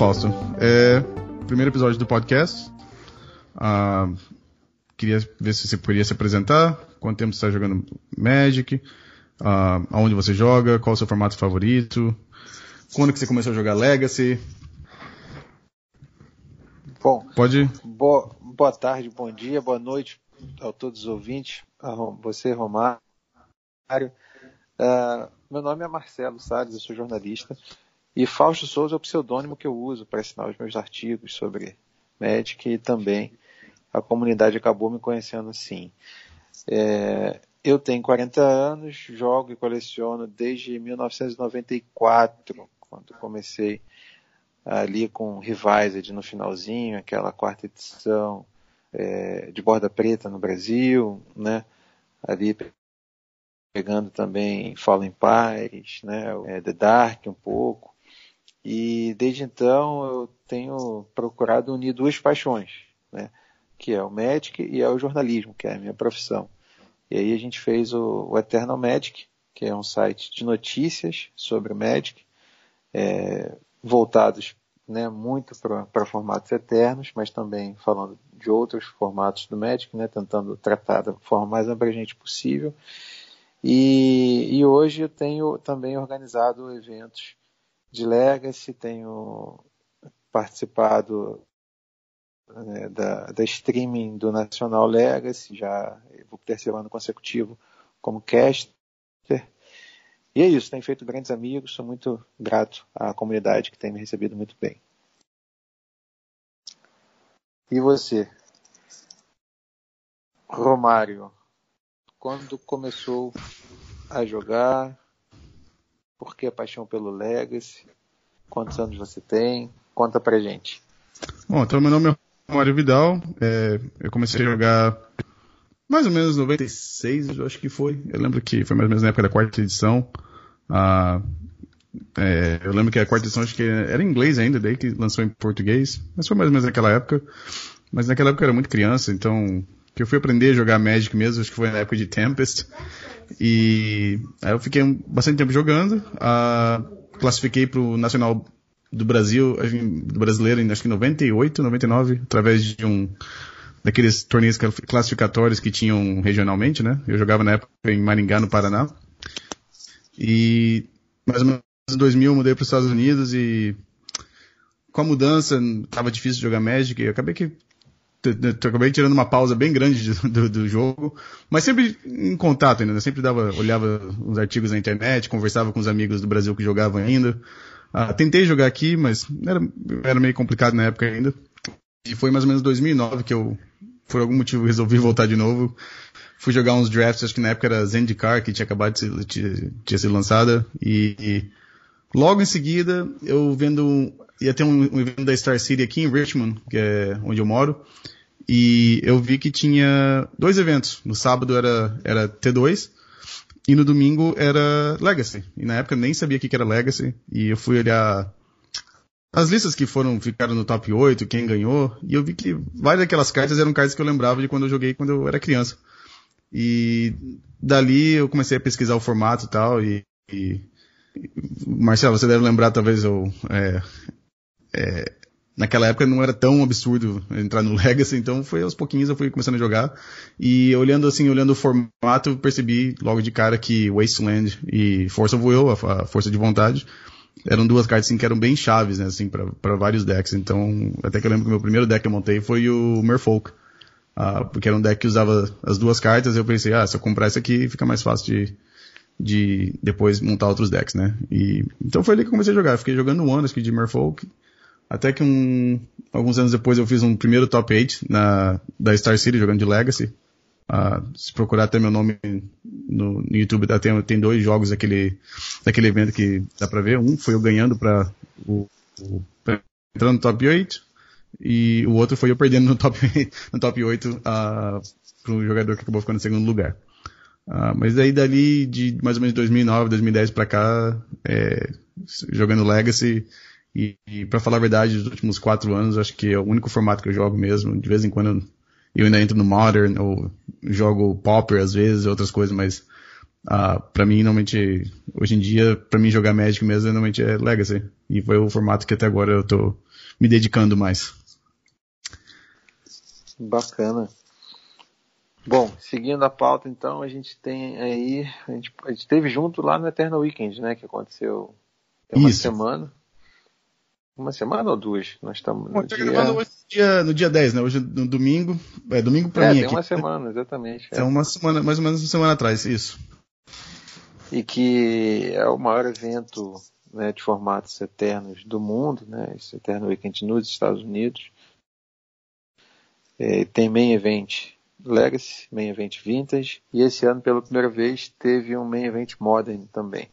Fausto. É, primeiro episódio do podcast. Ah, queria ver se você poderia se apresentar. Quanto tempo você está jogando Magic? Ah, aonde você joga? Qual o seu formato favorito? Quando que você começou a jogar Legacy? Bom, Pode? boa, boa tarde, bom dia, boa noite a todos os ouvintes, a você, Romário. Ah, meu nome é Marcelo Salles, eu sou jornalista. E Fausto Souza é o pseudônimo que eu uso para assinar os meus artigos sobre Magic e também a comunidade acabou me conhecendo assim. É, eu tenho 40 anos, jogo e coleciono desde 1994, quando comecei ali com Revised no finalzinho, aquela quarta edição é, de borda preta no Brasil, né? Ali pegando também Fallen Empires, né? É, The Dark um pouco. E desde então eu tenho procurado unir duas paixões, né? Que é o Magic e é o jornalismo, que é a minha profissão. E aí a gente fez o, o Eternal Magic, que é um site de notícias sobre o Magic, é, voltados né, muito para formatos eternos, mas também falando de outros formatos do Magic, né, tentando tratar da forma mais abrangente possível. E, e hoje eu tenho também organizado eventos de Legacy, tenho participado né, da, da streaming do Nacional Legacy, já vou terceiro ano consecutivo como caster. E é isso, tenho feito grandes amigos, sou muito grato à comunidade que tem me recebido muito bem. E você? Romário, quando começou a jogar? Por que a paixão pelo Legacy? Quantos anos você tem? Conta pra gente. Bom, então meu nome é Mário Vidal. É, eu comecei a jogar mais ou menos 96, eu acho que foi. Eu lembro que foi mais ou menos na época da quarta edição. Ah, é, eu lembro que a quarta edição acho que era em inglês ainda, daí que lançou em português. Mas foi mais ou menos naquela época. Mas naquela época eu era muito criança, então que eu fui aprender a jogar Magic mesmo, acho que foi na época de Tempest. E aí eu fiquei bastante tempo jogando. Ah, classifiquei pro Nacional do Brasil, do brasileiro, em acho que 98, 99, através de um daqueles torneios classificatórios que tinham regionalmente, né? Eu jogava na época em Maringá, no Paraná. E mais ou menos em 2000 eu mudei para os Estados Unidos e com a mudança tava difícil jogar Magic e acabei que acabei tirando uma pausa bem grande do, do, do, jogo, mas sempre em contato ainda, né? sempre dava, olhava os artigos na internet, conversava com os amigos do Brasil que jogavam ainda. Ah, tentei jogar aqui, mas era, era meio complicado na época ainda. E foi mais ou menos 2009 que eu, por algum motivo, resolvi voltar de novo. Fui jogar uns drafts, acho que na época era Zendikar, que tinha acabado de ser, tinha, tinha sido lançada. E, e, logo em seguida, eu vendo, ia ter um, um evento da Star City aqui em Richmond, que é onde eu moro. E eu vi que tinha dois eventos. No sábado era, era T2 e no domingo era Legacy. E na época eu nem sabia o que era Legacy. E eu fui olhar as listas que foram, ficaram no top 8, quem ganhou. E eu vi que várias daquelas cartas eram cartas que eu lembrava de quando eu joguei quando eu era criança. E dali eu comecei a pesquisar o formato e tal. E, e Marcelo, você deve lembrar talvez eu, é, é, naquela época não era tão absurdo entrar no Legacy, então foi aos pouquinhos eu fui começando a jogar. E olhando assim, olhando o formato, percebi logo de cara que Wasteland e Force of Will, a, a força de vontade, eram duas cartas assim, que eram bem chaves, né, assim, para vários decks. Então, até que eu lembro que o meu primeiro deck que eu montei foi o Merfolk. Uh, porque era um deck que usava as duas cartas, eu pensei, ah, se eu comprar esse aqui, fica mais fácil de, de depois montar outros decks, né? E, então foi ali que eu comecei a jogar. Eu fiquei jogando um ano, acho que de Merfolk, até que um, alguns anos depois eu fiz um primeiro top 8 na, da Star City jogando de Legacy. Uh, se procurar até meu nome no, no YouTube, tá, tem, tem dois jogos daquele, daquele evento que dá pra ver. Um foi eu ganhando pra, o, o pra entrando no top 8 e o outro foi eu perdendo no top 8, no top 8 uh, para um jogador que acabou ficando em segundo lugar. Uh, mas daí dali de mais ou menos 2009, 2010 para cá, é, jogando Legacy, e, e para falar a verdade, nos últimos quatro anos, acho que é o único formato que eu jogo mesmo. De vez em quando eu ainda entro no Modern, ou jogo Popper às vezes, outras coisas, mas uh, para mim, normalmente, hoje em dia, para mim jogar Magic mesmo, normalmente é Legacy. E foi o formato que até agora eu tô, me dedicando mais. Bacana. Bom, seguindo a pauta, então, a gente tem aí. A gente, a gente teve junto lá no Eternal Weekend, né? Que aconteceu tem uma Isso. semana. Uma semana ou duas? Nós estamos no, dia... no dia... no dia 10, né? Hoje no domingo. É domingo pra é, mim tem aqui. uma semana, exatamente. É. uma semana, mais ou menos uma semana atrás, isso. E que é o maior evento né, de formatos eternos do mundo, né? Esse Eternal Weekend nos Estados Unidos. É, tem main event Legacy, main event Vintage, e esse ano pela primeira vez teve um main event Modern também.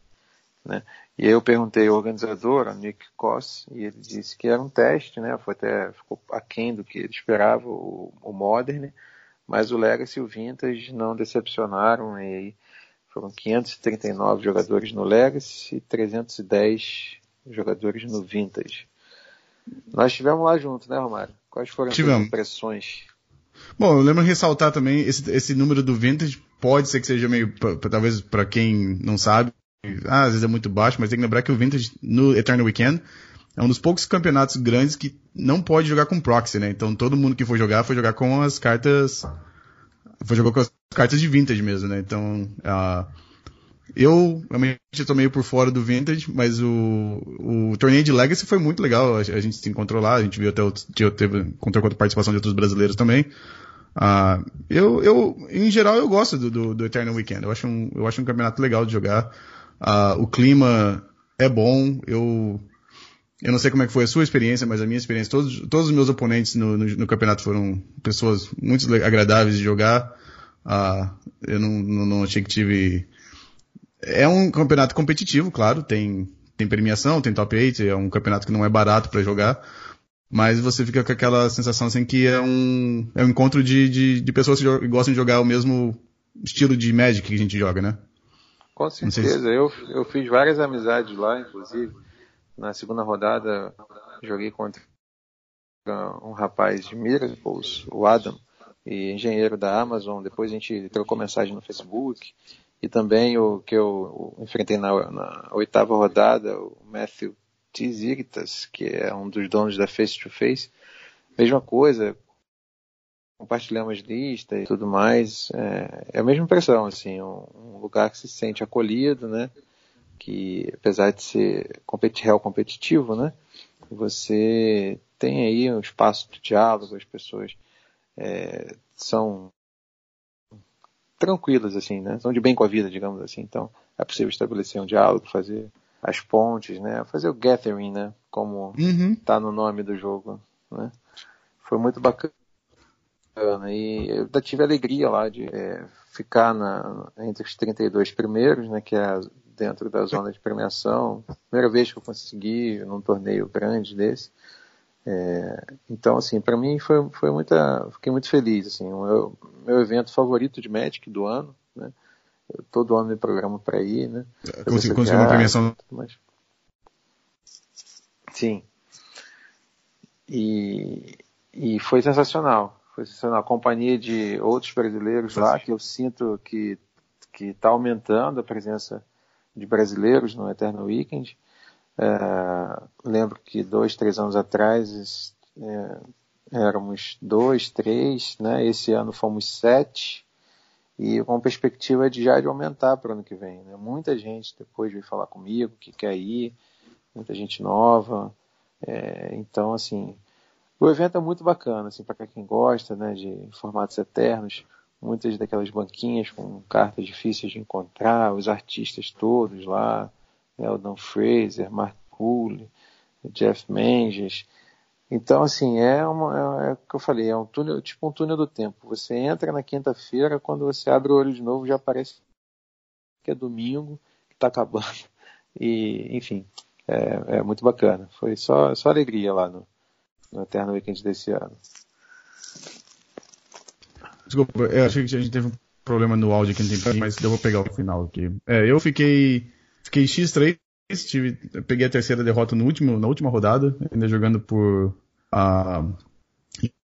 Né? E aí eu perguntei ao organizador, a Nick Koss, e ele disse que era um teste, né? Foi até ficou aquém do que ele esperava, o, o Modern, mas o Legacy e o Vintage não decepcionaram, e aí foram 539 jogadores no Legacy e 310 jogadores no Vintage. Nós estivemos lá juntos, né, Romário? Quais foram as suas impressões? Bom, eu lembro de ressaltar também esse, esse número do Vintage, pode ser que seja meio, pra, pra, talvez para quem não sabe, ah, às vezes é muito baixo, mas tem que lembrar que o Vintage no Eternal Weekend é um dos poucos campeonatos grandes que não pode jogar com proxy, né? Então todo mundo que foi jogar foi jogar com as cartas, foi jogar com as cartas de Vintage mesmo, né? Então, uh, eu realmente estou meio por fora do Vintage, mas o, o torneio de Legacy foi muito legal. A, a gente se encontrou lá, a gente viu até o, teve, encontrou com a participação de outros brasileiros também. Uh, eu, eu, em geral, eu gosto do, do, do, Eternal Weekend. Eu acho, um, eu acho um campeonato legal de jogar. Uh, o clima é bom. Eu, eu não sei como é que foi a sua experiência, mas a minha experiência, todos, todos os meus oponentes no, no, no campeonato foram pessoas muito agradáveis de jogar. Uh, eu não, não, não achei que tive é um campeonato competitivo, claro, tem, tem premiação, tem top 8, é um campeonato que não é barato para jogar, mas você fica com aquela sensação assim que é um, é um encontro de, de, de pessoas que gostam de jogar o mesmo estilo de Magic que a gente joga, né? Com certeza, se... eu, eu fiz várias amizades lá, inclusive. Na segunda rodada joguei contra um rapaz de Miracles, o Adam, e engenheiro da Amazon. Depois a gente trocou mensagem no Facebook. E também o que eu enfrentei na, na oitava rodada, o Matthew Tziritas, que é um dos donos da Face to Face. Mesma coisa, compartilhamos lista e tudo mais. É, é a mesma impressão, assim, um, um, lugar que se sente acolhido, né? Que apesar de ser real competitivo, né? Você tem aí um espaço de diálogo, as pessoas é, são tranquilas, assim, né? São de bem com a vida, digamos assim. Então, é possível estabelecer um diálogo, fazer as pontes, né? Fazer o gathering, né? Como está uhum. no nome do jogo, né? Foi muito bacana. E eu tive a alegria lá de é, ficar na, entre os 32 primeiros, né? Que é dentro da zona de premiação. Primeira vez que eu consegui num torneio grande desse. É, então, assim, para mim foi, foi muita, fiquei muito feliz, assim, o meu, meu evento favorito de Magic do ano, né? Eu, todo ano me programo para ir, né? Conseguiu conseguir uma premiação. Mas... Sim. E, e foi sensacional, foi sensacional. A companhia de outros brasileiros lá, que eu sinto que que está aumentando a presença de brasileiros no Eternal Weekend. É, lembro que dois, três anos atrás é, éramos dois, três, né? Esse ano fomos sete e com perspectiva de já de aumentar para o ano que vem. Né? Muita gente depois veio falar comigo que quer ir, muita gente nova. É, então, assim, o evento é muito bacana, assim, para quem gosta, né, de formatos eternos. Muitas daquelas banquinhas com cartas difíceis de encontrar, os artistas todos lá, Eldon Fraser, Mark Cooley, Jeff Menges. Então, assim, é, uma, é, é o que eu falei, é um túnel, tipo um túnel do tempo. Você entra na quinta-feira, quando você abre o olho de novo, já parece que é domingo, que está acabando. E, enfim, é, é, muito bacana. Foi só, só alegria lá no, no Eterno Weekend desse ano. Desculpa, eu achei que a gente teve um problema no áudio aqui, mas eu vou pegar o final aqui. É, eu fiquei Fiquei X3, tive, peguei a terceira derrota no último, na última rodada, ainda jogando por. Uh,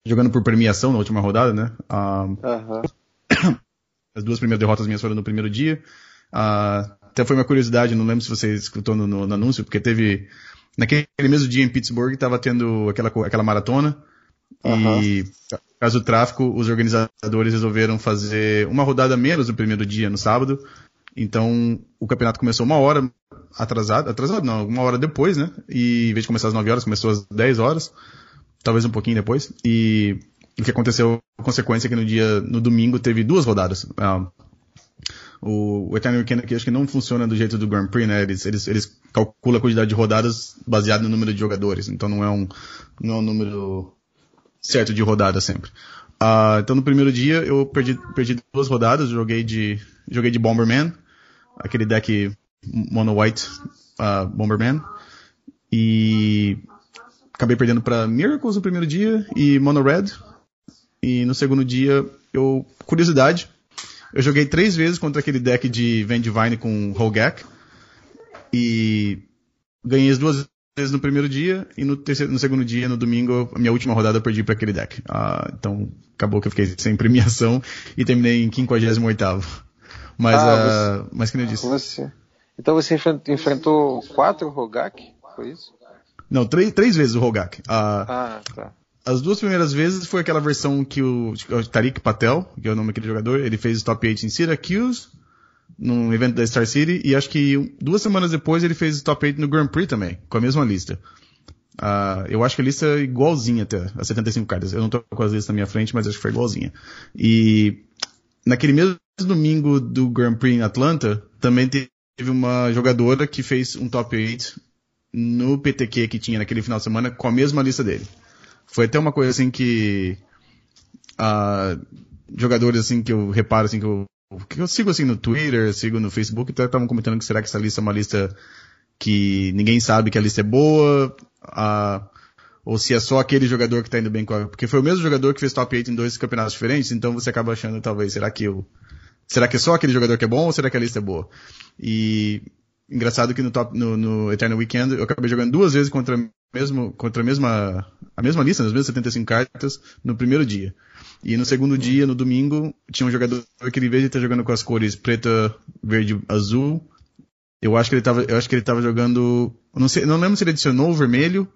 jogando por premiação na última rodada, né? Uh, As duas primeiras derrotas minhas foram no primeiro dia. Uh, até foi uma curiosidade, não lembro se você escutou no, no, no anúncio, porque teve naquele mesmo dia em Pittsburgh estava tendo aquela, aquela maratona. Uhum. E, caso do tráfico, os organizadores resolveram fazer uma rodada menos no primeiro dia, no sábado. Então, o campeonato começou uma hora atrasado, atrasado não, uma hora depois, né? E em vez de começar às 9 horas, começou às 10 horas, talvez um pouquinho depois. E o que aconteceu, a consequência é que no dia, no domingo, teve duas rodadas. O, o Eternal Weekend aqui acho que não funciona do jeito do Grand Prix, né? Eles, eles, eles calculam a quantidade de rodadas baseado no número de jogadores. Então não é um, não é um número certo de rodada sempre. Uh, então no primeiro dia eu perdi, perdi duas rodadas, joguei de, joguei de Bomberman, aquele deck Mono White uh, Bomberman. E acabei perdendo para Miracles no primeiro dia e Mono Red. E no segundo dia, eu, curiosidade, eu joguei três vezes contra aquele deck de Vendivine com Hogak. E ganhei as duas vezes no primeiro dia e no, terceiro, no segundo dia, no domingo, a minha última rodada eu perdi para aquele deck. Ah, então acabou que eu fiquei sem premiação e terminei em 58 Mas, ah, uh, você, mas que nem eu disse. Você, então você enfrentou quatro Rogak? Foi isso? Não, três, três vezes o Rogak. Ah, ah, tá. As duas primeiras vezes foi aquela versão que o, o Tariq Patel, que é o nome daquele jogador, ele fez o top 8 em Syracuse, num evento da Star City, e acho que duas semanas depois ele fez o top 8 no Grand Prix também, com a mesma lista. Uh, eu acho que a lista é igualzinha até, a 75 cartas. Eu não tô com as listas na minha frente, mas acho que foi igualzinha. E naquele mesmo domingo do Grand Prix em Atlanta, também teve uma jogadora que fez um top 8 no PTQ que tinha naquele final de semana com a mesma lista dele. Foi até uma coisa assim que uh, jogadores assim que eu reparo assim que eu, que eu sigo assim no Twitter, sigo no Facebook, até estavam comentando que será que essa lista é uma lista que ninguém sabe que a lista é boa, uh, ou se é só aquele jogador que está indo bem com a, porque foi o mesmo jogador que fez top 8 em dois campeonatos diferentes, então você acaba achando talvez, será que eu, será que é só aquele jogador que é bom ou será que a lista é boa? E engraçado que no, top, no, no Eternal Weekend eu acabei jogando duas vezes contra mesmo, contra a mesma, a mesma lista, as mesmas 75 cartas, no primeiro dia. E no segundo dia, no domingo, tinha um jogador que, em vez de estar jogando com as cores preta, verde, azul, eu acho que ele estava, eu acho que ele estava jogando, não sei, não lembro se ele adicionou o vermelho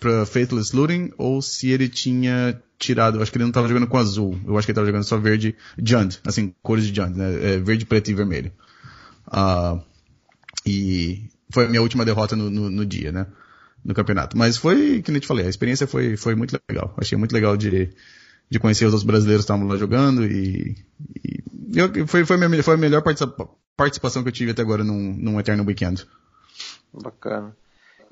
para Faithless Looting ou se ele tinha tirado, eu acho que ele não estava jogando com azul, eu acho que ele estava jogando só verde, Jund, assim, cores de Jund, né, é, verde, preto e vermelho. Uh, e foi a minha última derrota no, no, no dia, né? no campeonato. Mas foi, que nem te falei, a experiência foi, foi muito legal. Achei muito legal de, de conhecer os outros brasileiros que estavam lá jogando e, e eu, foi, foi, a minha, foi a melhor participação que eu tive até agora num, num Eternal Weekend. Bacana.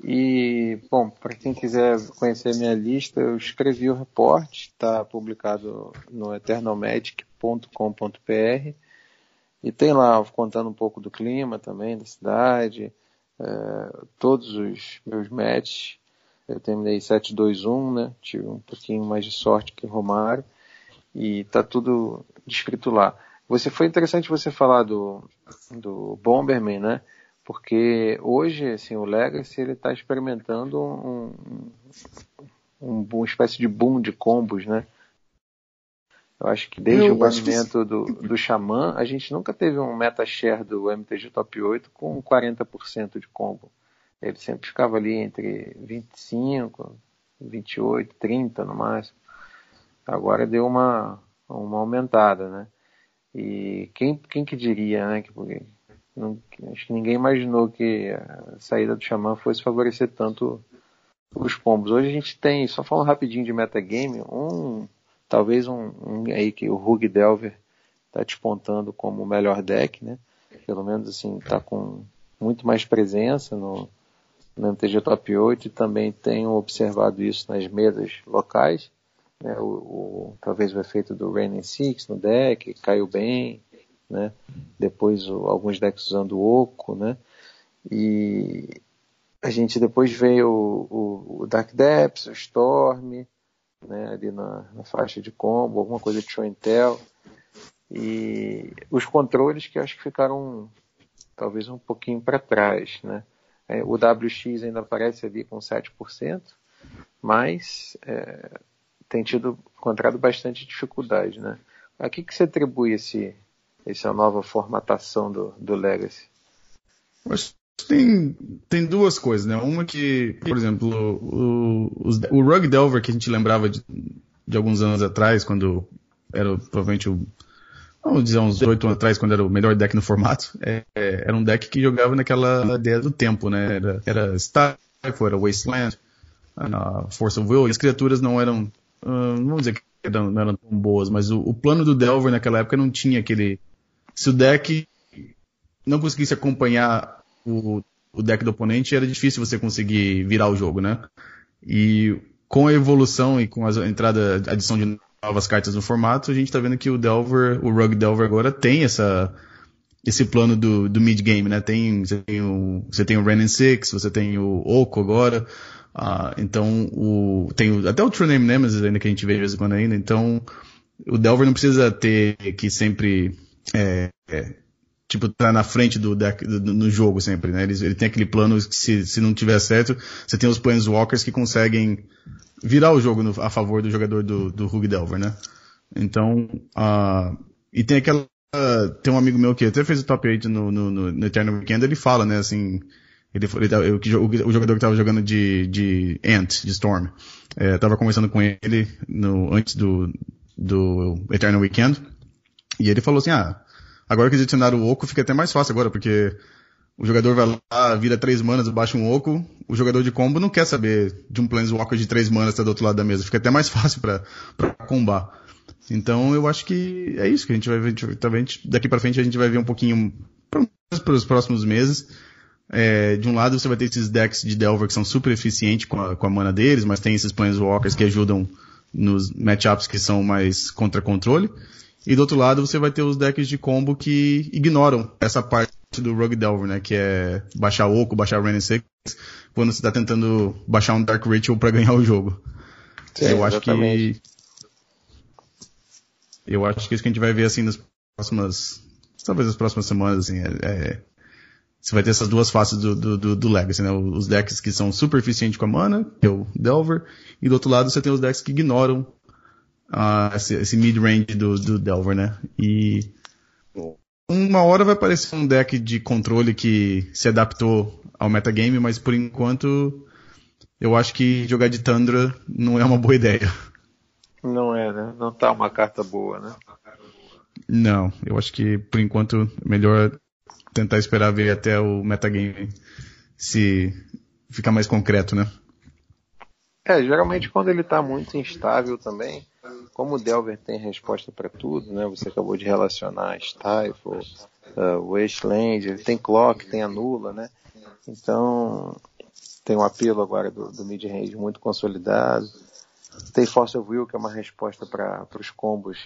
E, bom, para quem quiser conhecer a minha lista, eu escrevi o reporte, está publicado no eternalmagic.com.br e tem lá contando um pouco do clima também, da cidade, é, todos os meus matches. Eu terminei 7-2-1, né? Tive um pouquinho mais de sorte que o Romário. E tá tudo descrito lá. Você foi interessante você falar do, do Bomberman, né? Porque hoje, assim, o Legacy ele está experimentando um, um, uma espécie de boom de combos, né? Eu acho que desde eu o banimento que... do, do Xamã, a gente nunca teve um meta share do MTG Top 8 com 40% de combo. Ele sempre ficava ali entre 25, 28, 30 no máximo. Agora deu uma, uma aumentada, né? E quem, quem que diria, né? Que, não, acho que ninguém imaginou que a saída do Xamã fosse favorecer tanto os combos. Hoje a gente tem, só falando rapidinho de metagame, um Talvez um, um aí que o Rug Delver está despontando como o melhor deck, né? Pelo menos assim, está com muito mais presença no, no MTG Top 8 e também tenho observado isso nas mesas locais. Né? O, o, talvez o efeito do Rain Six no deck caiu bem, né? Depois o, alguns decks usando o Oco, né? E a gente depois veio o, o Dark Depths, o Storm, né, ali na, na, faixa de combo, alguma coisa de show and tell. E os controles que acho que ficaram talvez um pouquinho para trás. Né? É, o WX ainda aparece ali com 7%, mas é, tem tido encontrado bastante dificuldade. Né? A que, que você atribui esse, essa nova formatação do, do Legacy? Acho tem, tem duas coisas, né? Uma que, por exemplo, o, o, o Rug Delver que a gente lembrava de, de alguns anos atrás, quando era provavelmente o. Vamos dizer, uns oito anos atrás, quando era o melhor deck no formato, é, era um deck que jogava naquela ideia do tempo, né? Era, era Stifle, era Wasteland, uh, Force of Will, e as criaturas não eram. Uh, vamos dizer que eram, não eram tão boas, mas o, o plano do Delver naquela época não tinha aquele. Se o deck não conseguisse acompanhar o, o deck do oponente, era difícil você conseguir virar o jogo, né? E com a evolução e com a entrada, a adição de novas cartas no formato, a gente está vendo que o Delver, o Rug Delver agora tem essa esse plano do, do mid-game, né? Tem, você tem o, você tem o Renin Six, você tem o Oco agora, uh, então o, tem o, até o True Name Nemesis ainda que a gente vê de vez em quando ainda, então o Delver não precisa ter que sempre é, é, tipo, tá na frente do deck do, no jogo sempre, né? Ele, ele tem aquele plano que se, se não tiver certo, você tem os Planeswalkers que conseguem virar o jogo no, a favor do jogador do, do Hug Delver, né? Então, uh, e tem aquela, uh, tem um amigo meu que até fez o top 8 no, no, no, no Eternal Weekend, ele fala, né, assim, ele, ele o, o, jogador que tava jogando de, de Ant, de Storm, é, tava conversando com ele no, antes do, do Eternal Weekend, e ele falou assim, ah, Agora que eles adicionaram o Oco, fica até mais fácil agora, porque o jogador vai lá, vira três manas, baixa um Oco, o jogador de combo não quer saber de um Planeswalker de três manas tá do outro lado da mesa, fica até mais fácil para combar. Então eu acho que é isso que a gente vai ver, também daqui para frente a gente vai ver um pouquinho para os próximos meses. É, de um lado você vai ter esses decks de Delver que são super eficientes com a, com a mana deles, mas tem esses Planeswalkers que ajudam nos matchups que são mais contra controle. E do outro lado você vai ter os decks de combo que ignoram essa parte do Rogue Delver, né? Que é baixar Oco, baixar 6, quando você está tentando baixar um Dark Ritual para ganhar o jogo. Sim, eu acho que eu acho que isso que a gente vai ver assim nas próximas talvez nas próximas semanas assim é, é você vai ter essas duas faces do, do, do, do Legacy, né? Os decks que são super eficientes com a mana, que é o Delver, e do outro lado você tem os decks que ignoram uh, esse, esse mid-range do, do Delver, né? E uma hora vai aparecer um deck de controle que se adaptou ao metagame, mas por enquanto eu acho que jogar de Tundra não é uma boa ideia. Não é, né? Não tá uma carta boa, né? Não, eu acho que por enquanto é melhor tentar esperar ver até o metagame se ficar mais concreto, né? É, geralmente quando ele tá muito instável também, como o Delver tem resposta para tudo, né? Você acabou de relacionar Stifle, uh, Wasteland, ele tem Clock, tem Anula, né? Então tem um apelo agora do, do mid-range muito consolidado. Tem Force of Will, que é uma resposta para os combos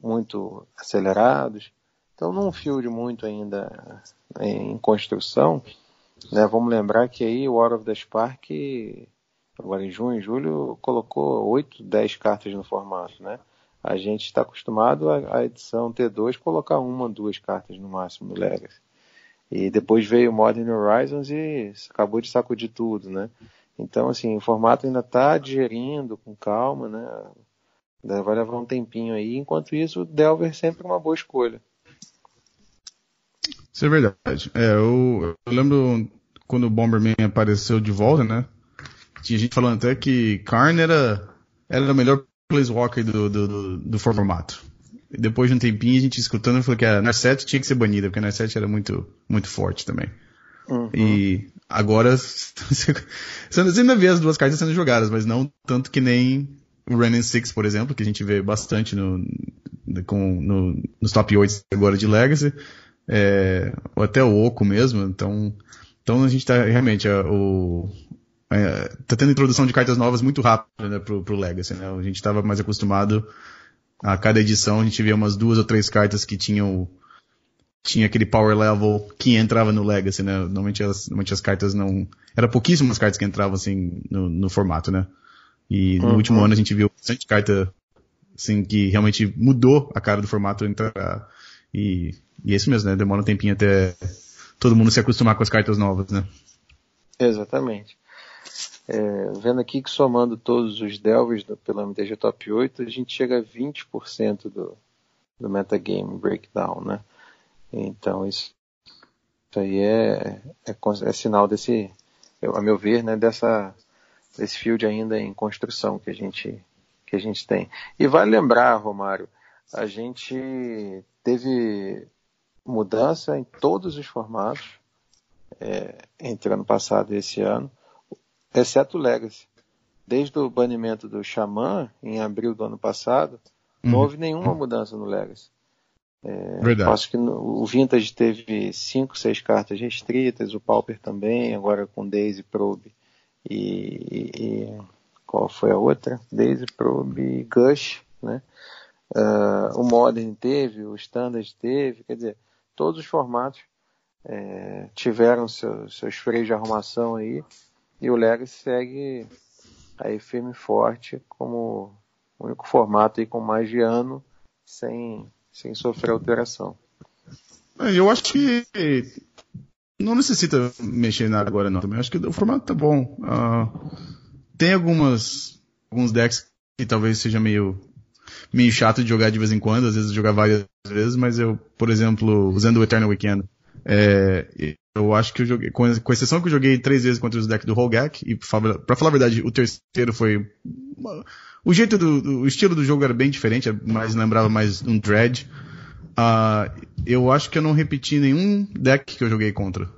muito acelerados. Então num field muito ainda em construção, né? Vamos lembrar que aí o War of the Spark agora em junho, julho, colocou 8, 10 cartas no formato, né? A gente está acostumado a, a, edição T2 colocar uma, duas cartas no máximo no Legacy. E depois veio Modern Horizons e acabou de sacudir tudo, né? Então, assim, o formato ainda está digerindo com calma, né? Vai levar um tempinho aí. Enquanto isso, o Delver é sempre uma boa escolha. Isso é verdade. É, eu, eu lembro quando o Bomberman apareceu de volta, né? Tinha gente falando até que Karn era, era o melhor Planeswalker do, do, do, do formato. E depois de um tempinho, a gente escutando, falou que a Narset tinha que ser banida, porque a Narset era muito, muito forte também. Uhum. E agora, você ainda vê as duas cartas sendo jogadas, mas não tanto que nem o Renin 6, por exemplo, que a gente vê bastante no, com, no, nos top 8 agora de Legacy, é, ou até o Oco mesmo, então, então a gente tá realmente, a, o, é, tá tendo introdução de cartas novas muito rápido, né, pro, pro Legacy, né? A gente estava mais acostumado a cada edição a gente via umas duas ou três cartas que tinham tinha aquele power level que entrava no Legacy, né? Normalmente as, normalmente as cartas não, era pouquíssimas cartas que entravam assim no, no formato, né? E no uhum. último ano a gente viu bastante carta assim que realmente mudou a cara do formato entrar e, e é isso mesmo, né? Demora um tempinho até todo mundo se acostumar com as cartas novas, né? Exatamente. É, vendo aqui que somando todos os delvers do, pelo MTG Top 8, a gente chega a 20% do, do metagame breakdown, né? Então isso aí é, é, é sinal desse, a meu ver, né, dessa, desse field ainda em construção que a gente, que a gente tem. E vale lembrar, Romário, a gente teve mudança em todos os formatos é, entre ano passado e esse ano, exceto o Legacy. Desde o banimento do Xamã, em abril do ano passado, uhum. não houve nenhuma mudança no Legacy. É, Verdade. Acho que no, o Vintage teve 5, 6 cartas restritas, o Pauper também, agora com Daisy, Probe e, e qual foi a outra? Daisy, Probe e Gush, né? Uh, o Modern teve, o Standard teve, quer dizer, todos os formatos é, tiveram seu, seus freios de arrumação aí e o Legacy segue aí firme e forte como o único formato aí com mais de ano sem sem sofrer alteração. É, eu acho que não necessita mexer nada agora não. Também acho que o formato tá bom. Uh, tem algumas alguns decks que talvez seja meio meio chato de jogar de vez em quando, às vezes jogar várias vezes, mas eu, por exemplo, usando o Eternal Weekend, é, eu acho que eu joguei, com, exceção que eu joguei três vezes contra os decks do Holgak, e pra falar a verdade, o terceiro foi o jeito do, o estilo do jogo era bem diferente, mas lembrava mais um Dread. Uh, eu acho que eu não repeti nenhum deck que eu joguei contra.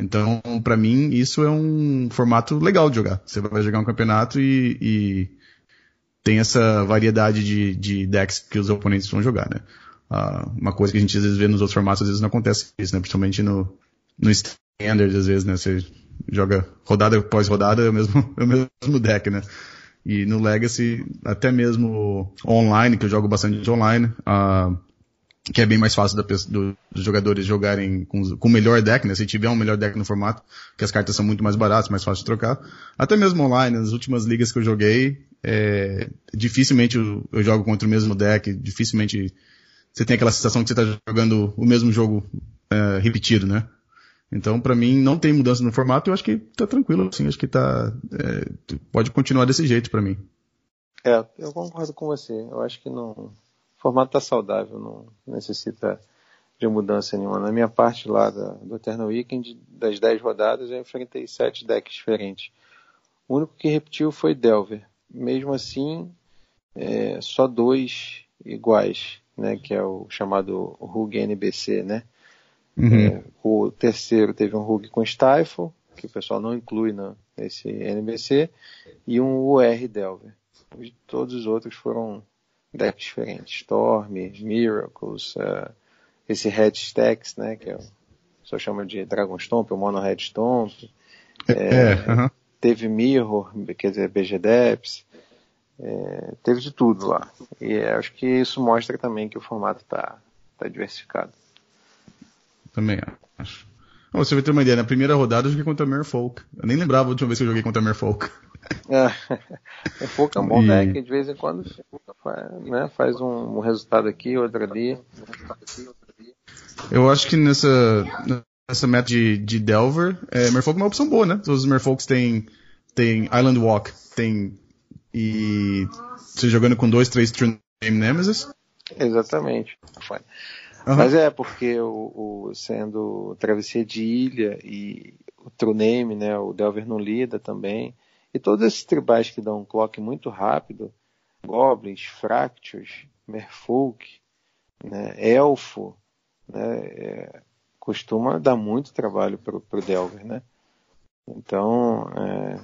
Então, para mim, isso é um formato legal de jogar. Você vai jogar um campeonato e, e tem essa variedade de, de, decks que os oponentes vão jogar, né? Uh, uma coisa que a gente às vezes vê nos outros formatos, às vezes não acontece isso, né? Principalmente no, no Standard, às vezes, né? Você joga rodada após rodada, é o mesmo, é o mesmo deck, né? E no Legacy, até mesmo online, que eu jogo bastante online, uh, que é bem mais fácil da, do, dos jogadores jogarem com, com o melhor deck, né? Se tiver um melhor deck no formato, que as cartas são muito mais baratas, mais fácil de trocar. Até mesmo online, nas últimas ligas que eu joguei, é, dificilmente eu, eu, jogo contra o mesmo deck, dificilmente você tem aquela sensação que você está jogando o mesmo jogo é, repetido, né? Então, para mim, não tem mudança no formato. Eu acho que tá tranquilo, assim. Acho que tá é, pode continuar desse jeito para mim. É, eu concordo com você. Eu acho que não, o formato tá saudável, não necessita de mudança nenhuma. Na minha parte lá da, do Eternal Weekend, das 10 rodadas, eu enfrentei 7 decks diferentes. O único que repetiu foi Delver. Mesmo assim, é, só dois iguais, né, que é o chamado RUG NBC, né? Uhum. É, o terceiro teve um Rug com Stifle, que o pessoal não inclui na, nesse NBC, e um UR Delver. Todos os outros foram decks diferentes. Storm, Miracles, uh, esse Red Stacks, né, que é o só chama de Dragon Stomp, o Mono Red Stomp. É, é, uh -huh. Teve Mirror, quer dizer, BG Depths. É, teve de tudo lá. E acho que isso mostra também que o formato está tá diversificado. Também acho. você vai ter uma ideia, na primeira rodada eu joguei contra a Merfolk. Eu nem lembrava a última vez que eu joguei contra a Merfolk. É, Merfolk é um bom e... deck, de vez em quando né, faz um, um resultado aqui, outro ali. Eu acho que nessa, nessa meta de, de Delver, é, Merfolk é uma opção boa, né? Todos os Merfolks têm, têm Island Walk, tem e você jogando com dois, três True Name Nemesis. Exatamente. Uhum. Mas é, porque o, o, sendo travessia de ilha e o True Name, né, o Delver não lida também, e todos esses tribais que dão um clock muito rápido, Goblins, Fractures, Merfolk, né, Elfo, né, é, costuma dar muito trabalho para o Delver, né? Então, é,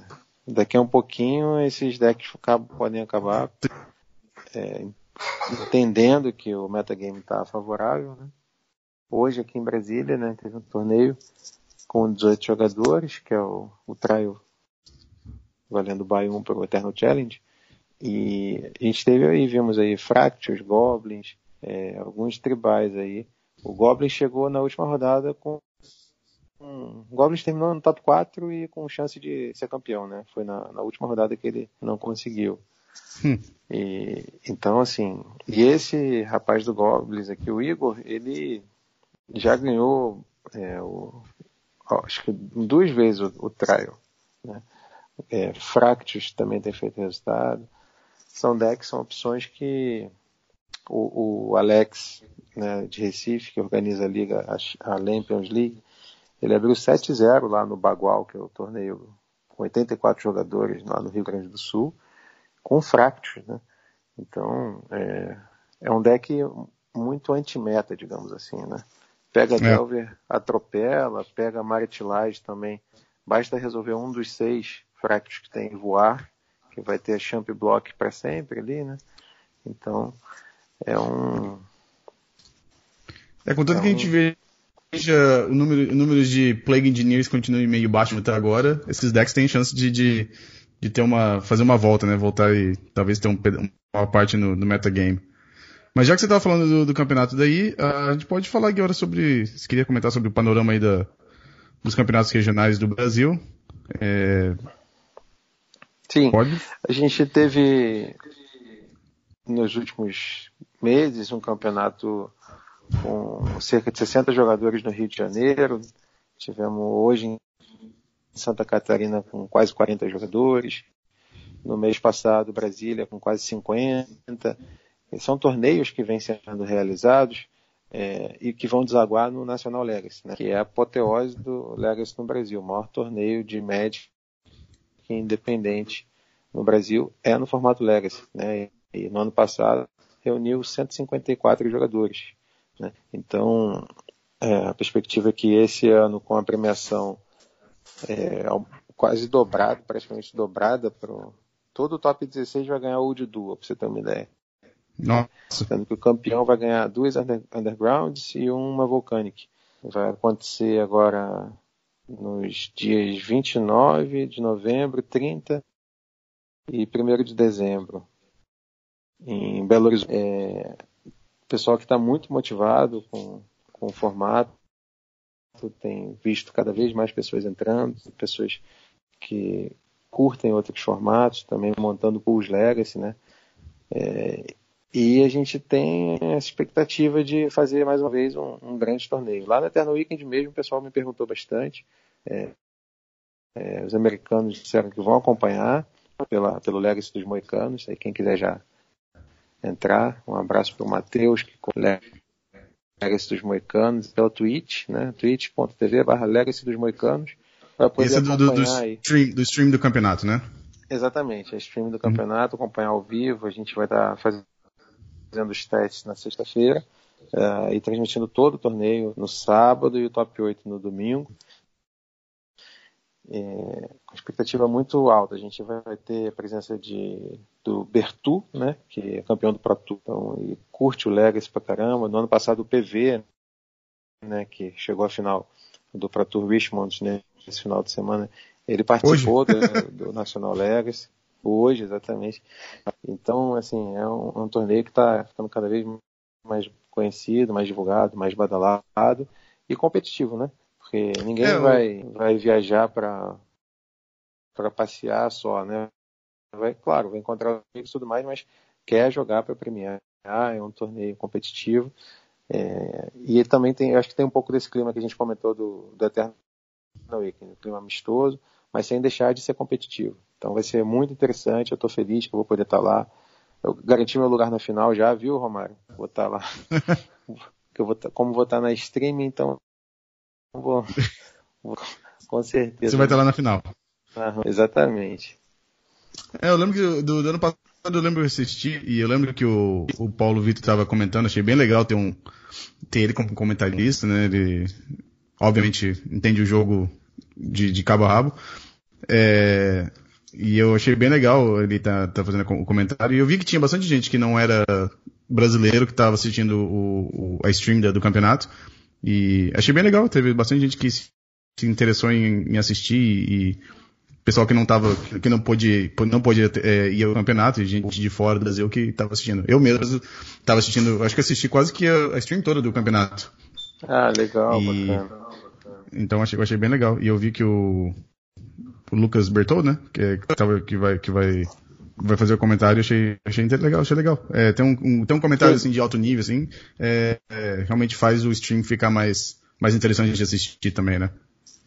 daqui a um pouquinho esses decks podem acabar é, entendendo que o metagame está favorável. Né? Hoje aqui em Brasília né, teve um torneio com 18 jogadores, que é o, o trial valendo buy 1 para o Eternal Challenge. E a gente teve aí, vimos aí Fractures, Goblins, é, alguns tribais aí. O Goblin chegou na última rodada com. Um, Goblins terminou no top 4 e com chance de ser campeão, né? Foi na, na última rodada que ele não conseguiu. Hum. E, então, assim, e esse rapaz do Goblins aqui, o Igor, ele já ganhou, é, o, acho que duas vezes o, o trial. Né? É, Fractus também tem feito resultado. São decks, são opções que o, o Alex né, de Recife, que organiza a liga, a, a Lampions League, Ele abriu 7-0 lá no Bagual, que é o torneio com 84 jogadores lá no Rio Grande do Sul, com Fractus, né? Então, é, é um deck muito anti-meta, digamos assim, né? Pega é. Delver, atropela, pega Maritilage também. Basta resolver um dos seis Fractus que tem voar, que vai ter Champ Block para sempre ali, né? Então, é um... É, contanto é que um... a gente vê seja o número, o número de Plague Engineers continue meio baixo até agora, esses decks têm chance de, de, de, ter uma, fazer uma volta, né? Voltar e talvez ter um, uma parte no, no metagame. Mas já que você estava falando do, do, campeonato daí, a gente pode falar agora sobre, se queria comentar sobre o panorama aí da, dos campeonatos regionais do Brasil. É... Sim, pode? a gente teve nos últimos meses um campeonato com cerca de 60 jogadores no Rio de Janeiro. Tivemos hoje em Santa Catarina com quase 40 jogadores. No mês passado, Brasília com quase 50. E são torneios que vêm sendo realizados é, e que vão desaguar no National Legacy, né, que é a apoteose do Legacy no Brasil. O maior torneio de Magic independente no Brasil é no formato Legacy. Né, e no ano passado reuniu 154 jogadores. Né? Então, é, a perspectiva é que esse ano, com a premiação é, quase dobrada, praticamente dobrada, pro, todo o top 16 vai ganhar o de duo, para você ter uma ideia. Nossa. Sendo que o campeão vai ganhar duas under, undergrounds e uma Volcanic. Vai acontecer agora nos dias 29 de novembro, 30 e 1 de dezembro em Belo Horizonte. É, pessoal que está muito motivado com, com o formato, tem visto cada vez mais pessoas entrando, pessoas que curtem outros formatos, também montando pools legacy, né? É, e a gente tem essa expectativa de fazer mais uma vez um, um grande torneio. Lá na Eterno Weekend mesmo, o pessoal me perguntou bastante. É, é, os americanos disseram que vão acompanhar pela, pelo Legacy dos Moicanos. Aí quem quiser já entrar. Um abraço para o Matheus, que Legacy dos Moicanos, pela Twitch, né? twitch.tv barra Legacy dos Moicanos. Esse é do, do, do, stream, do stream do campeonato, né? Exatamente, é stream do campeonato, acompanhar ao vivo, a gente vai estar fazendo os testes na sexta-feira uh, e transmitindo todo o torneio no sábado e o top 8 no domingo é, com expectativa muito alta. A gente vai ter a presença de, do Bertu, né, que é campeão do Pro Tour, então, e curte o Legacy pra caramba. No ano passado o PV, né, que chegou à final do Pro Tour Richmond né, nesse final de semana, ele participou do, do, National Legacy. Hoje, exatamente. Então, assim, é um, um torneio que está ficando cada vez mais conhecido, mais divulgado, mais badalado e competitivo, né? Porque ninguém é, vai, vai viajar para para passear só, né? Vai, claro, vai encontrar amigos e tudo mais, mas quer jogar para premiar. É um torneio competitivo. É, e também tem, acho que tem um pouco desse clima que a gente comentou do, do Eterno Weekend, um clima amistoso, mas sem deixar de ser competitivo. Então vai ser muito interessante, eu estou feliz que eu vou poder estar tá lá. Eu garanti meu lugar na final já, viu, Romário? Vou estar tá lá. eu vou, tá, como vou estar na streaming, então Vou, com certeza. Você vai estar lá na final. exatamente. É, eu lembro que do, do ano passado eu lembro que eu assisti e eu lembro que o, o Paulo Vitor estava comentando, achei bem legal ter um ter ele como comentarista, né? Ele obviamente entende o jogo de, de cabo a rabo. É, e eu achei bem legal ele tá, tá fazendo o comentário. E eu vi que tinha bastante gente que não era brasileiro que estava assistindo o, o, a stream do campeonato. E achei bem legal, teve bastante gente que se interessou em, em assistir e pessoal que não tava, que não pôde, não pôde é, ir ao campeonato, e gente de fora do Brasil que estava assistindo. Eu mesmo estava assistindo, acho que assisti quase que a, a, stream toda do campeonato. Ah, legal, e, bacana. Então achei, achei bem legal. E eu vi que o, o Lucas Bertol, né, que, é, que, tava, que vai, que vai vai fazer o comentário, achei, achei legal, achei legal. É, tem, um, um, tem um comentário assim, de alto nível, assim, é, é, realmente faz o stream ficar mais, mais interessante de assistir também, né?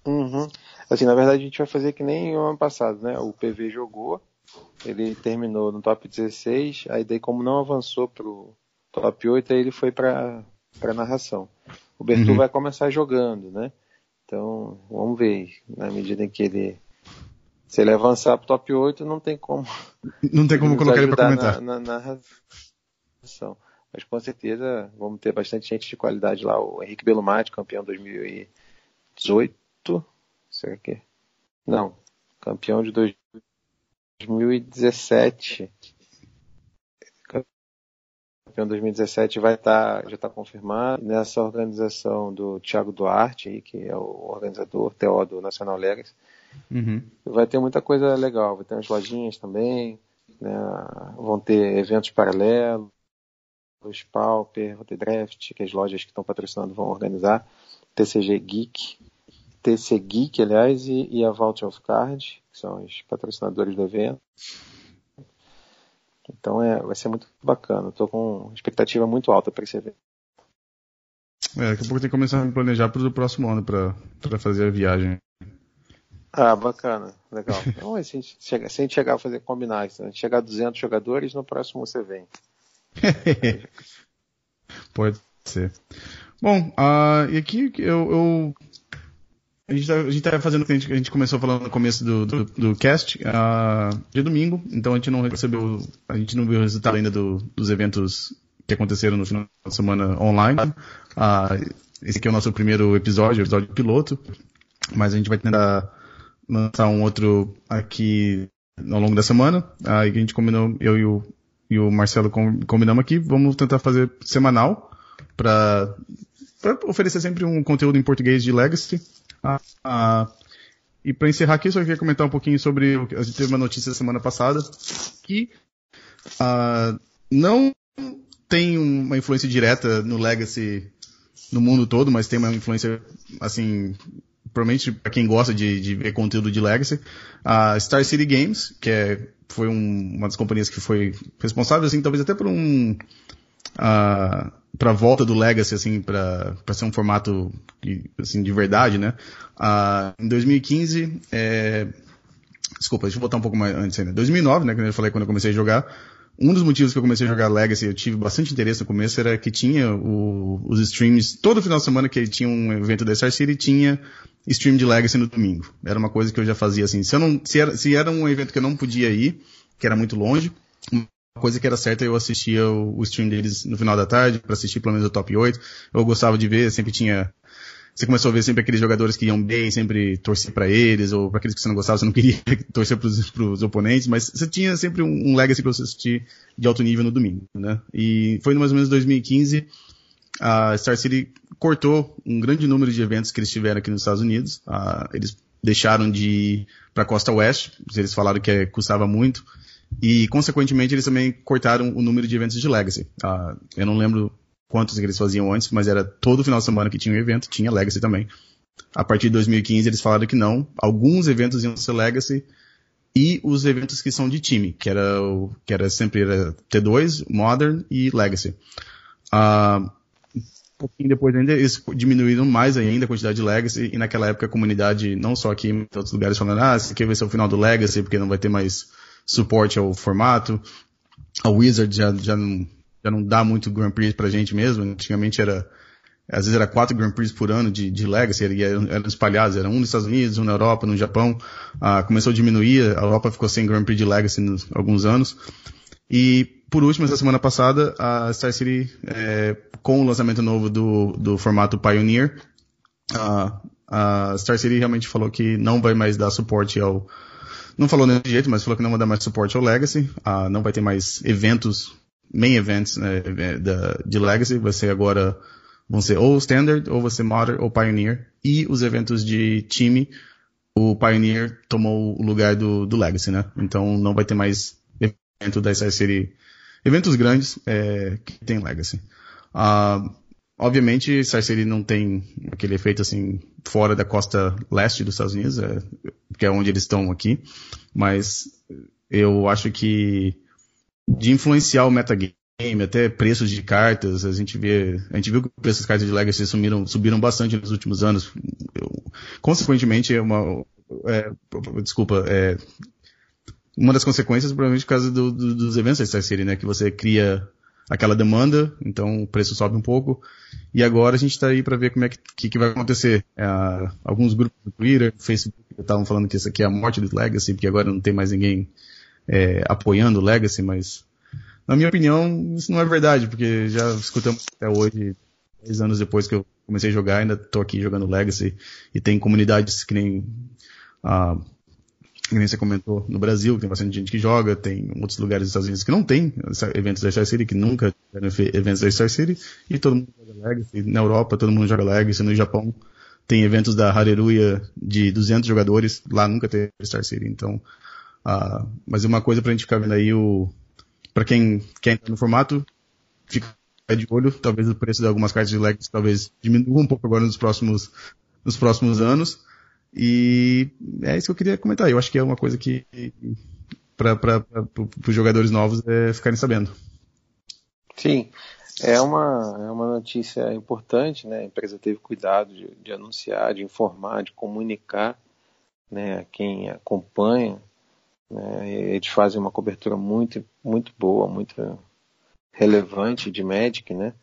Uhum. Assim, na verdade a gente vai fazer que nem o ano passado, né? O PV jogou, ele terminou no top 16, aí daí como não avançou pro top 8, aí ele foi pra, pra narração. O Bertu uhum. vai começar jogando, né? Então, vamos ver. Na medida em que ele. Se ele avançar para o top 8, não tem como. Não tem como colocar ele para comentar. Na, na, na Mas com certeza vamos ter bastante gente de qualidade lá. O Henrique Belumati, campeão 2018. Será que? Não, campeão de 2017 campeão 2017 vai estar, tá, já está confirmado. Nessa organização do Thiago Duarte, que é o organizador, TO do Nacional Legacy, uhum. vai ter muita coisa legal. Vai ter umas lojinhas também, né? vão ter eventos paralelos, Pauper, vão ter Draft, que as lojas que estão patrocinando vão organizar, TCG Geek, TC Geek, aliás, e, e a Vault of Card, que são os patrocinadores do evento. Então é, vai ser muito bacana. Estou com expectativa muito alta para esse evento. É, daqui a pouco tem que começar a me planejar para o próximo ano para fazer a viagem. Ah, bacana, legal. Então, se a gente chegar, se a gente chegar a fazer combinar, se a gente chegar a 200 jogadores, no próximo você vem. Pode ser. Bom, uh, e aqui eu, eu a gente, tá, a gente tá fazendo o que a gente, a gente começou falando no começo do, do, do cast, uh, de domingo, então a gente não recebeu, a gente não viu o resultado ainda do, dos eventos que aconteceram no final de semana online. Uh, esse aqui é o nosso primeiro episódio, episódio piloto, mas a gente vai tentar lançar um outro aqui ao longo da semana. Aí a gente combinou, eu e o, e o Marcelo combinamos aqui, vamos tentar fazer semanal para oferecer sempre um conteúdo em português de Legacy. Ah, ah, e para encerrar aqui, só queria comentar um pouquinho sobre. A gente teve uma notícia semana passada que ah, não tem uma influência direta no Legacy no mundo todo, mas tem uma influência, assim, provavelmente para quem gosta de, de, ver conteúdo de Legacy. A Star City Games, que é, foi um, uma das companhias que foi responsável, assim, talvez até por um. Uh, para volta do Legacy, assim, para ser um formato assim, de verdade, né? Ah, em 2015, é... desculpa, deixa eu voltar um pouco mais antes ainda. 2009, né, que eu falei quando eu comecei a jogar, um dos motivos que eu comecei a jogar Legacy, eu tive bastante interesse no começo, era que tinha o, os streams, todo final de semana que tinha um evento da Star City, tinha stream de Legacy no domingo. Era uma coisa que eu já fazia assim. Se, não, se, era, se era um evento que eu não podia ir, que era muito longe, coisa que era certa, eu assistia o, o stream deles no final da tarde, para assistir pelo menos o top 8. Eu gostava de ver, sempre tinha. Você começou a ver sempre aqueles jogadores que iam bem, sempre torcer para eles, ou para aqueles que você não gostava, você não queria torcer para os oponentes, mas você tinha sempre um, um legacy para você assistir de alto nível no domingo, né? E foi mais ou menos 2015, a Star City cortou um grande número de eventos que eles tiveram aqui nos Estados Unidos. Uh, eles deixaram de ir para a costa oeste, eles falaram que custava muito. E, consequentemente, eles também cortaram o número de eventos de Legacy. Uh, eu não lembro quantos eles faziam antes, mas era todo final de semana que tinha um evento, tinha Legacy também. A partir de 2015, eles falaram que não. Alguns eventos iam ser Legacy e os eventos que são de time, que era, o, que era sempre era T2, Modern e Legacy. Uh, um pouquinho depois ainda, eles diminuíram mais ainda a quantidade de Legacy, e naquela época a comunidade, não só aqui, em outros lugares, falando, ah, esse aqui vai ser o final do Legacy, porque não vai ter mais suporte ao formato. A Wizard já, já, não, já não dá muito Grand Prix pra gente mesmo. Antigamente era, às vezes era quatro Grand Prix por ano de, de Legacy, eram, eram espalhados, era um nos Estados Unidos, um na Europa, no Japão. Ah, começou a diminuir, a Europa ficou sem Grand Prix de Legacy nos alguns anos. E, por último, essa semana passada, a Star City, é, com o lançamento novo do, do formato Pioneer, a, a Star City realmente falou que não vai mais dar suporte ao, não falou desse jeito, mas falou que não vai dar mais suporte ao Legacy. Uh, não vai ter mais eventos, main events né, da, de Legacy. Vai ser agora, vão ser ou Standard, ou ser Modern, ou Pioneer. E os eventos de time, o Pioneer tomou o lugar do, do Legacy, né? Então não vai ter mais evento da City, eventos grandes é, que tem Legacy. Uh, Obviamente, Star City não tem aquele efeito assim fora da costa leste dos Estados Unidos, é, que é onde eles estão aqui, mas eu acho que de influenciar o metagame, até preços de cartas, a gente vê, a gente viu que os preços das cartas de Legacy sumiram, subiram bastante nos últimos anos. Eu, consequentemente, é uma, é, desculpa, é, uma das consequências provavelmente por causa do, do, dos eventos da Star City, né, que você cria aquela demanda, então o preço sobe um pouco. E agora a gente está aí para ver como é que, que, que vai acontecer. É, alguns grupos do Twitter, Facebook estavam falando que isso aqui é a morte do Legacy, porque agora não tem mais ninguém é, apoiando o Legacy, mas na minha opinião isso não é verdade, porque já escutamos até hoje, 10 anos depois que eu comecei a jogar, ainda estou aqui jogando Legacy e tem comunidades que nem a uh, que nem você comentou, no Brasil, tem bastante gente que joga, tem outros lugares dos Estados Unidos que não tem eventos da Star City, que nunca tiveram eventos da Star City, e todo mundo joga Legacy. Na Europa, todo mundo joga Legacy. No Japão, tem eventos da Hareruya de 200 jogadores, lá nunca teve Star City. Então, uh, mas é uma coisa pra gente ficar vendo aí, o para quem quer entrar no formato, fica de olho, talvez o preço de algumas cartas de Legacy talvez diminua um pouco agora nos próximos, nos próximos anos. E é isso que eu queria comentar. Eu acho que é uma coisa que para os jogadores novos é ficarem sabendo. Sim, é uma, é uma notícia importante, né? A empresa teve cuidado de, de anunciar, de informar, de comunicar né, a quem acompanha. Né? Eles fazem uma cobertura muito, muito boa, muito relevante de Magic, né?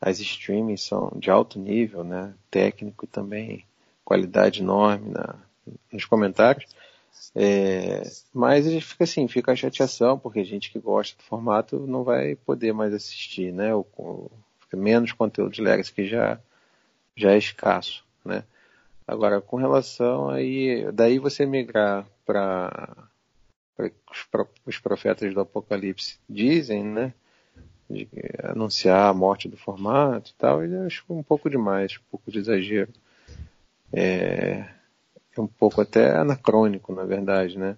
As streamings são de alto nível, né? Técnico e também qualidade enorme na, nos comentários. É, mas a gente fica assim, fica a chateação, porque a gente que gosta do formato não vai poder mais assistir, né? O, menos conteúdo de Legacy que já, já é escasso, né? Agora, com relação aí, daí você migrar para os, profetas do Apocalipse dizem, né? De anunciar a morte do formato e tal, eu acho um pouco demais, um pouco de exagero é, é um pouco até anacrônico, na verdade, né?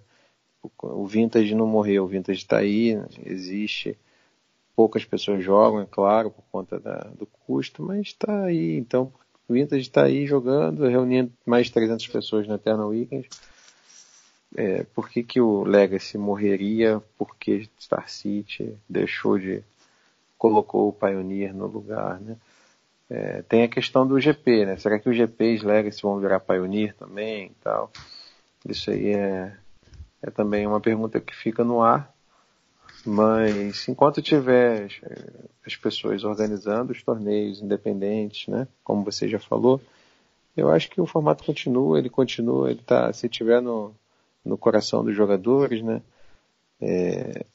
O vintage não morreu, o vintage está aí, existe. Poucas pessoas jogam, é claro, por conta da, do custo, mas está aí. Então, o vintage está aí jogando, reunindo mais de 300 pessoas na Eternal Weekend. É, por que, que o Legacy morreria? Porque Star City deixou de colocou o Pioneer no lugar, né? É, tem a questão do GP, né? Será que os GPs Legacy vão virar Pioneer também e tal? Isso aí é, é também uma pergunta que fica no ar. Mas enquanto tiver as pessoas organizando os torneios independentes, né? Como você já falou, eu acho que o formato continua, ele continua, ele tá, se tiver no, no coração dos jogadores, né? É,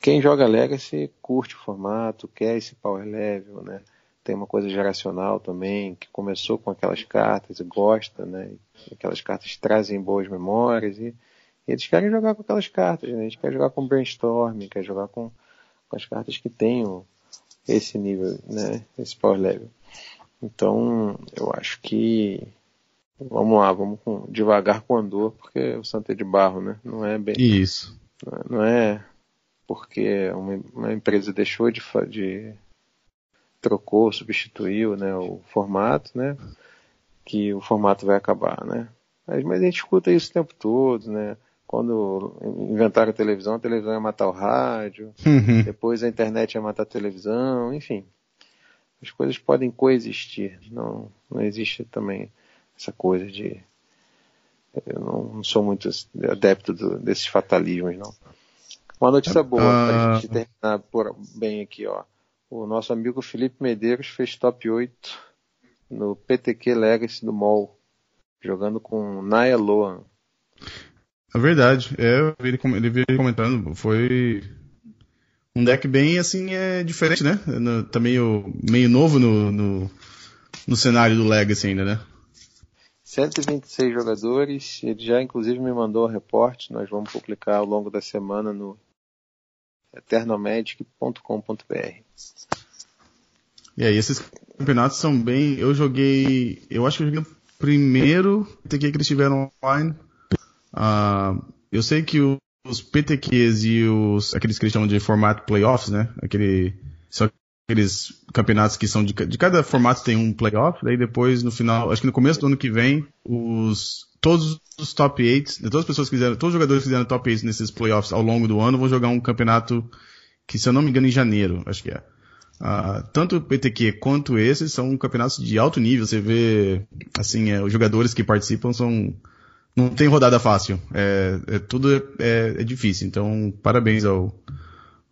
quem joga Legacy curte o formato, quer esse power level, né? tem uma coisa geracional também, que começou com aquelas cartas e gosta, né? Aquelas cartas trazem boas memórias e, e, eles querem jogar com aquelas cartas, né? Eles querem jogar com brainstorm, querem jogar com, com as cartas que tenham esse nível, né? Esse power level. Então, eu acho que vamos lá, vamos com, devagar com andor, porque o santo é de barro, né? Não é bem. Isso. Não é, porque uma, uma empresa deixou de, de trocou, substituiu né, o formato, né? Que o formato vai acabar, né? Mas, mas a gente escuta isso o tempo todo, né? Quando inventaram a televisão, a televisão ia matar o rádio, uhum. depois a internet ia matar a televisão, enfim. As coisas podem coexistir, não, não existe também essa coisa de. Eu não, sou muito adepto do, desses fatalismos, não. Uma notícia boa, uh... para a gente terminar por, bem aqui, ó. O nosso amigo Felipe Medeiros fez top 8 no PTQ Legacy do MOL, jogando com Naya Loan. É verdade, é, ele, ele veio comentando, foi um deck bem assim, é diferente, né? No, tá meio, meio novo no, no, no cenário do Legacy ainda, né? 126 jogadores, ele já inclusive me mandou um reporte, nós vamos publicar ao longo da semana no eternomedic.com.br. E aí, esses campeonatos são bem. Eu joguei. Eu acho que eu joguei o primeiro PTQ que eles tiveram online. Uh, eu sei que os PTQs e os. aqueles que eles chamam de formato playoffs, né? Aquele. São aqueles campeonatos que são de, de cada formato tem um playoff, daí depois no final, acho que no começo do ano que vem, os todos os top 8, todas as pessoas que fizeram, todos os jogadores que fizeram top 8 nesses playoffs ao longo do ano vão jogar um campeonato que, se eu não me engano, em janeiro, acho que é. Uh, tanto o PTQ quanto esses são campeonatos de alto nível. Você vê, assim, é, os jogadores que participam são, não tem rodada fácil. É, é tudo é, é, difícil. Então, parabéns ao,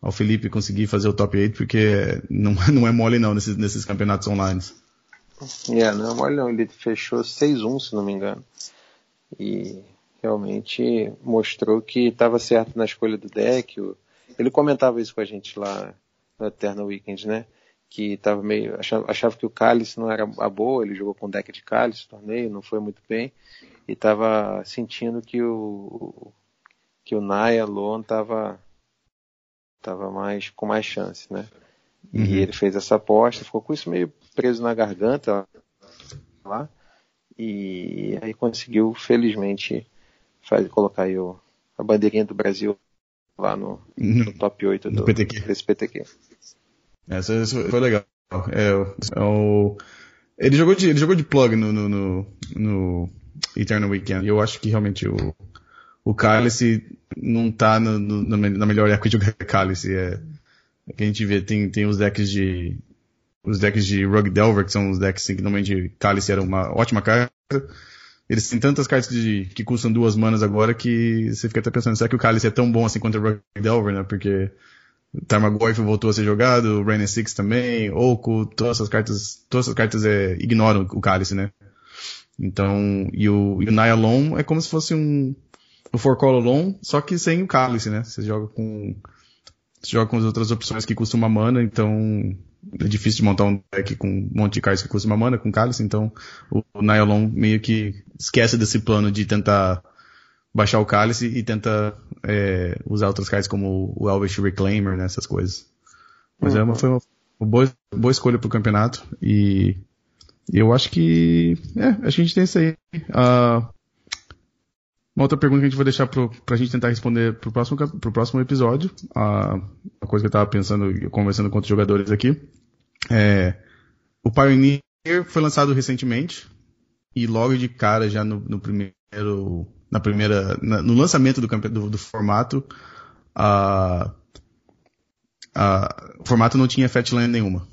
ao Felipe conseguir fazer o top 8, porque não, não é mole não nesses, nesses campeonatos online. É, não é mole não, ele fechou 6-1, se não me engano. E realmente mostrou que estava certo na escolha do deck. Ele comentava isso com a gente lá no Eternal Weekend, né? Que tava meio. Achava, achava que o Cálice não era a boa, ele jogou com deck de Cálice, torneio, não foi muito bem. E estava sentindo que o que o Naya Lone tava tava mais com mais chance, né? Uhum. E ele fez essa aposta, ficou com isso meio preso na garganta lá. E aí conseguiu, felizmente, fazer, colocar aí o, a bandeirinha do Brasil lá no, no uhum. top 8 do, PTQ. desse PTQ. Essa, essa foi legal. É, é o, ele, jogou de, ele jogou de plug no, no, no, no Eternal Weekend. E eu acho que realmente o, o Cálice não tá no, no, na melhor época de jogar Cálice. É, é, que a gente vê, tem, tem os decks de. Os decks de Rug Delver, que são os decks assim, que normalmente Cálice era uma ótima carta. Eles têm tantas cartas de, que custam duas manas agora que você fica até pensando, será que o Cálice é tão bom assim o Rug Delver, né? Porque Tarmogoyf voltou a ser jogado, Rain Six também, Oco, todas essas cartas, todas essas cartas é, ignoram o Cálice, né? Então, e o, e o é como se fosse um, o Forcololon, só que sem o cálice, né? Você joga com você joga com as outras opções que custam uma mana, então é difícil de montar um deck com um monte de cards que custam uma mana com cálice, então o, o Nylon meio que esquece desse plano de tentar baixar o cálice e tenta é, usar outras cards como o Elvish Reclaimer, né, essas coisas. Mas uhum. é uma, foi uma, uma boa, boa escolha pro campeonato e eu acho que é, acho que a gente tem isso aí. Uh, uma outra pergunta que a gente vai deixar pro, pra gente tentar responder pro próximo, pro próximo episódio. A, a coisa que eu tava pensando, conversando com outros jogadores aqui. É, o Pioneer foi lançado recentemente. E logo de cara, já no, no primeiro, na primeira, na, no lançamento do, do, do formato, a, a, o formato não tinha Fatland nenhuma.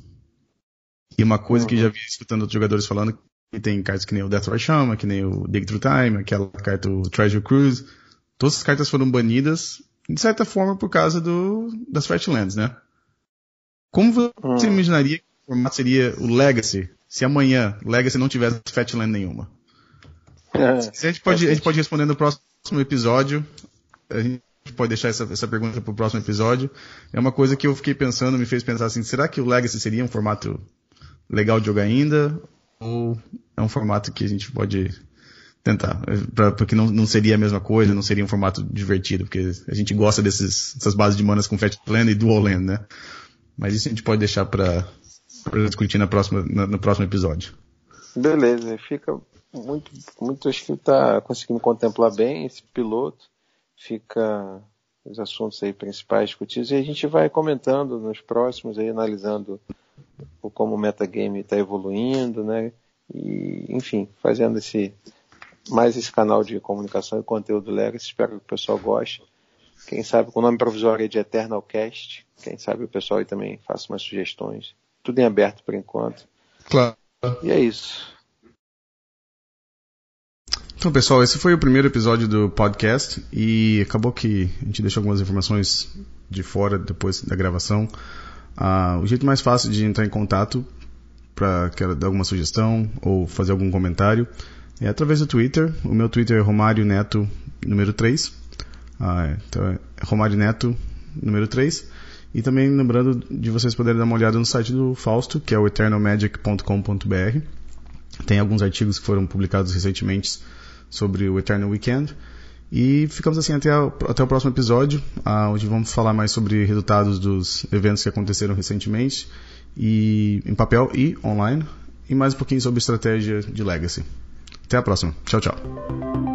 E uma coisa que já vi escutando outros jogadores falando e tem cartas que nem o Death Chama, que nem o Dig Through Time, aquela carta o Treasure Cruise. Todas as cartas foram banidas, de certa forma, por causa do, das Fatlands, né? Como você hum. imaginaria que o formato seria o Legacy, se amanhã Legacy não tivesse Fatland nenhuma? É, a, gente pode, a gente pode responder no próximo episódio. A gente pode deixar essa, essa pergunta para o próximo episódio. É uma coisa que eu fiquei pensando, me fez pensar assim, será que o Legacy seria um formato legal de jogar ainda? Ou é um formato que a gente pode tentar, pra, porque não, não seria a mesma coisa, não seria um formato divertido, porque a gente gosta desses, dessas bases de manas com Fat Land e Dual Land, né? Mas isso a gente pode deixar para discutir na próxima, na, no próximo episódio. Beleza, fica muito, muito acho que está conseguindo contemplar bem esse piloto, fica os assuntos aí principais discutidos e a gente vai comentando nos próximos aí, analisando como o metagame está evoluindo, né? E, enfim, fazendo esse mais esse canal de comunicação e conteúdo Legacy. Espero que o pessoal goste. Quem sabe com o nome provisório é de Eternal Cast. Quem sabe o pessoal aí também faça umas sugestões. Tudo em aberto por enquanto. Claro. E é isso. Então, pessoal, esse foi o primeiro episódio do podcast e acabou que a gente deixou algumas informações de fora depois da gravação. Ah, o jeito mais fácil de entrar em contato para dar alguma sugestão ou fazer algum comentário é através do Twitter. O meu Twitter é Romário Neto número 3. Ah, é. então é Romário Neto número 3. E também lembrando de vocês poderem dar uma olhada no site do Fausto, que é o eternalmagic.com.br. Tem alguns artigos que foram publicados recentemente sobre o Eternal Weekend. E ficamos assim até, a, até o próximo episódio, uh, onde vamos falar mais sobre resultados dos eventos que aconteceram recentemente, e em papel e online, e mais um pouquinho sobre estratégia de legacy. Até a próxima. Tchau, tchau.